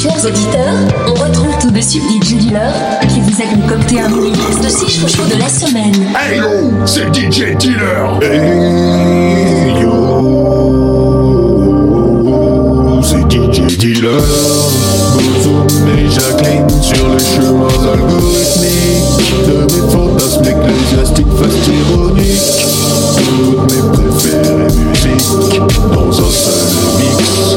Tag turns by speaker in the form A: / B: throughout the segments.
A: Chers auditeurs, on retrouve tout de suite DJ Dealer qui vous a concocté un mini de 6 chouchous de la semaine.
B: Hey yo, c'est DJ Dealer.
C: Hey yo, c'est DJ Dealer. Bozoum et Jacqueline sur le chemin algorithmique de mes fantasmes ecclésiastiques fast ironiques. Toutes mes préférées musiques dans un seul mix.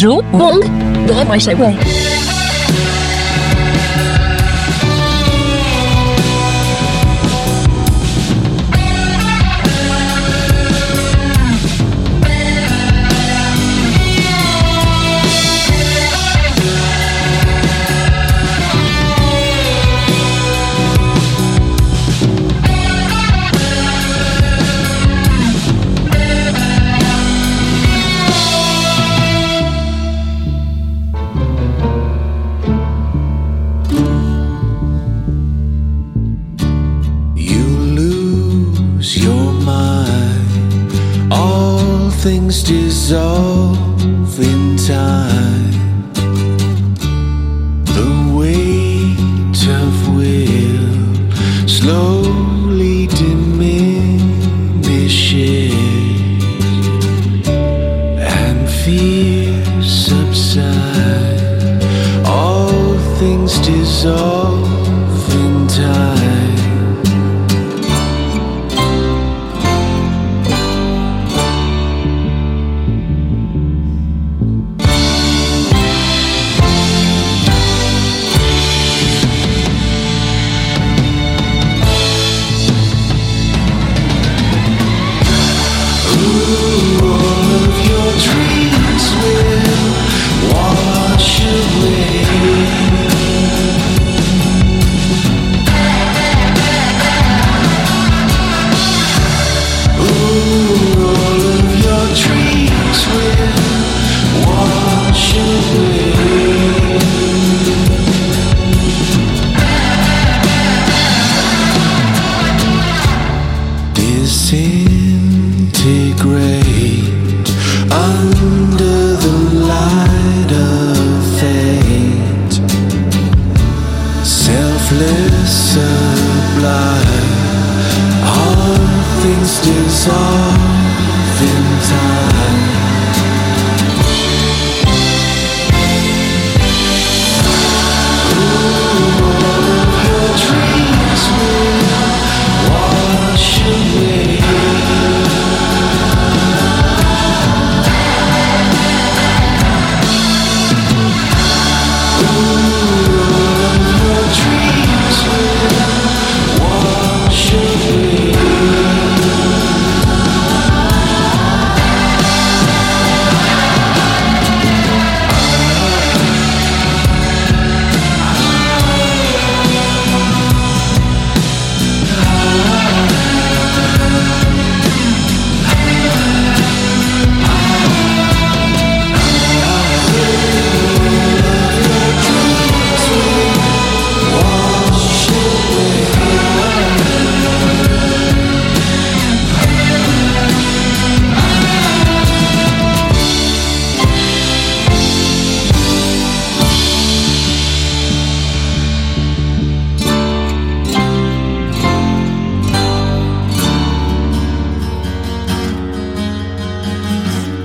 A: Joe Bong, Drum Away.
C: Things dissolve in time. The weight of will slowly diminishes, and fear subsides. All things dissolve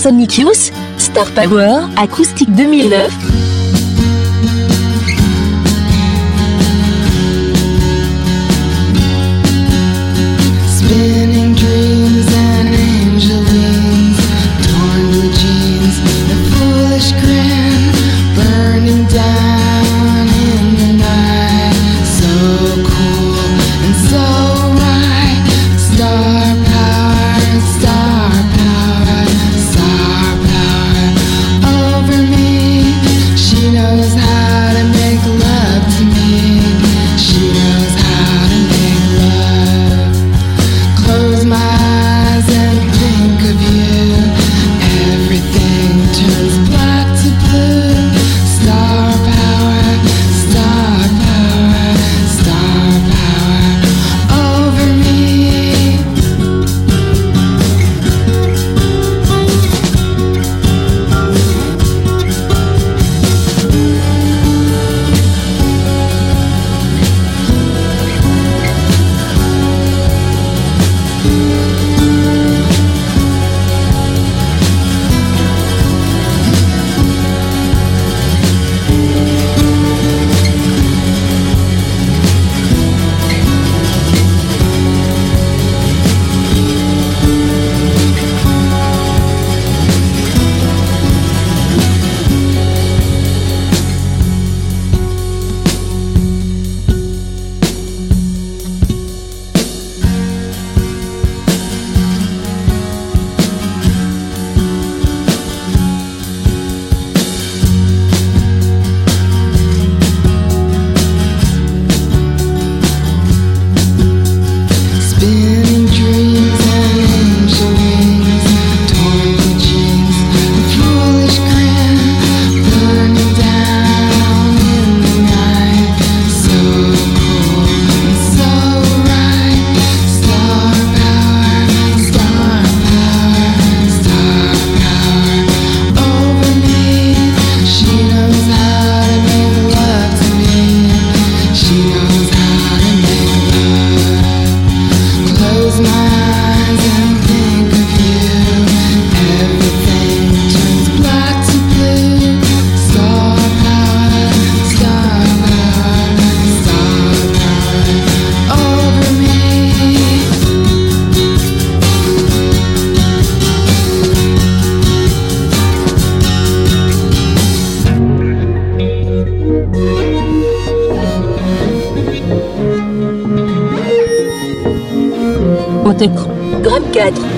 D: Sonic Star Power, Acoustique 2009. Gramme 4.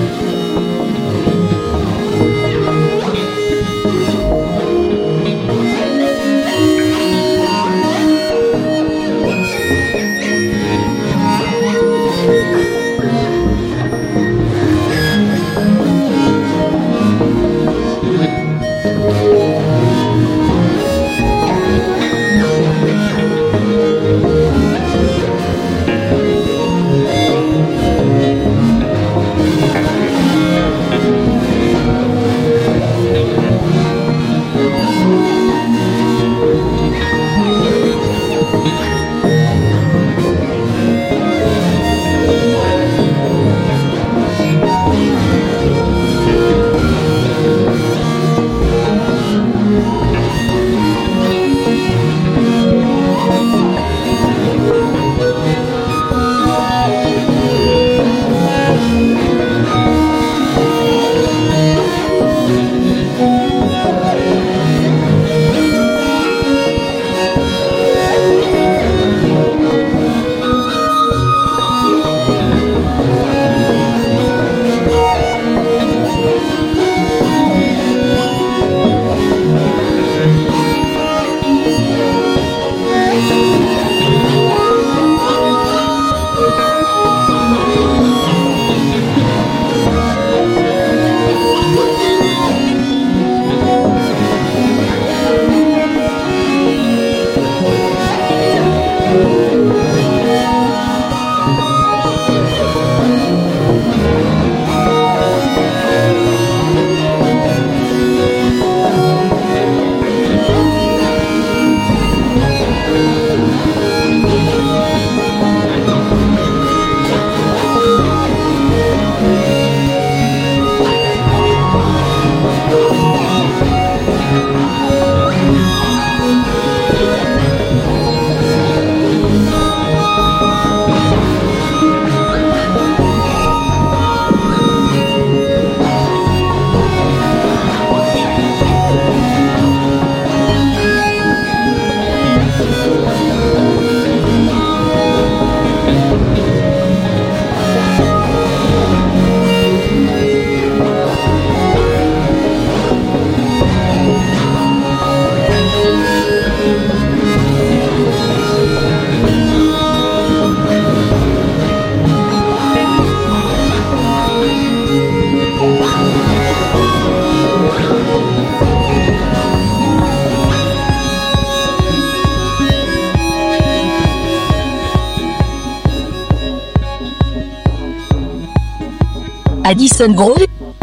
D: Addison Brown,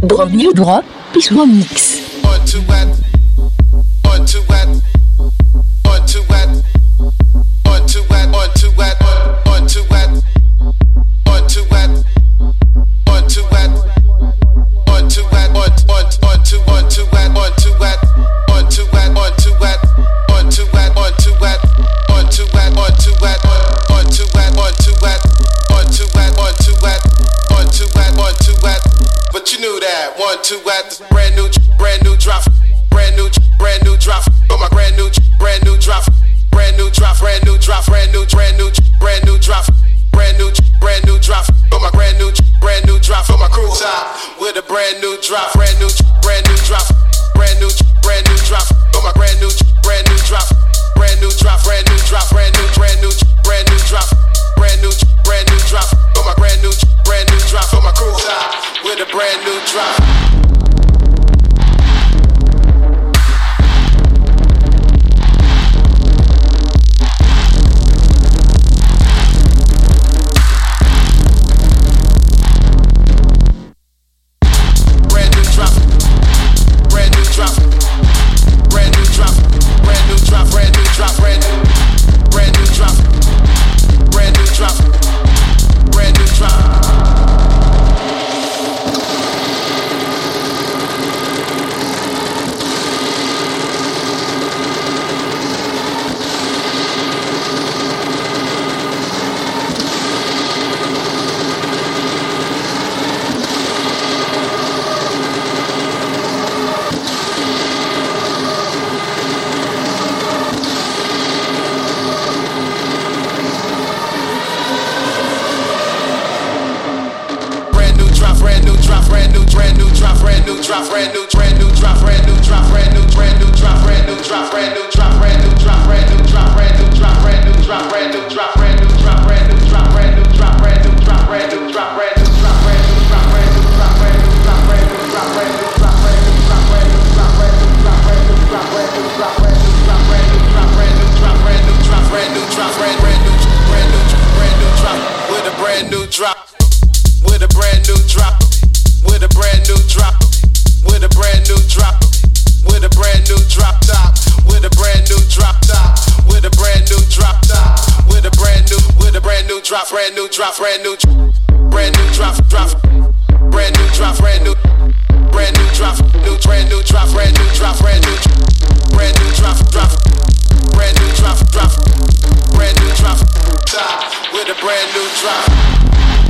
D: Brand New Drop, Peace One Mix.
E: two at this brand new, brand new drop, brand new, brand new drop. Got my brand new, brand new drop, brand new drop, brand new drop, brand new, brand new, brand new drop, brand new, brand new drop. Got my brand new, brand new drop on my crew top with a brand new drop, brand new, brand new drop, brand new, brand new drop. Got my brand new, brand new drop, brand new drop, brand new drop, brand new, brand new, brand new drop, brand new, brand new drop. Got my brand new, brand new drop on my crew top with a brand new drop. drop, brand new drop, brand new, brand new drop, drop, brand new drop, brand new, brand new drop, new brand new drop, brand new drop, brand new, brand new drop, drop, brand new drop, drop, brand new drop, top with a brand new drop.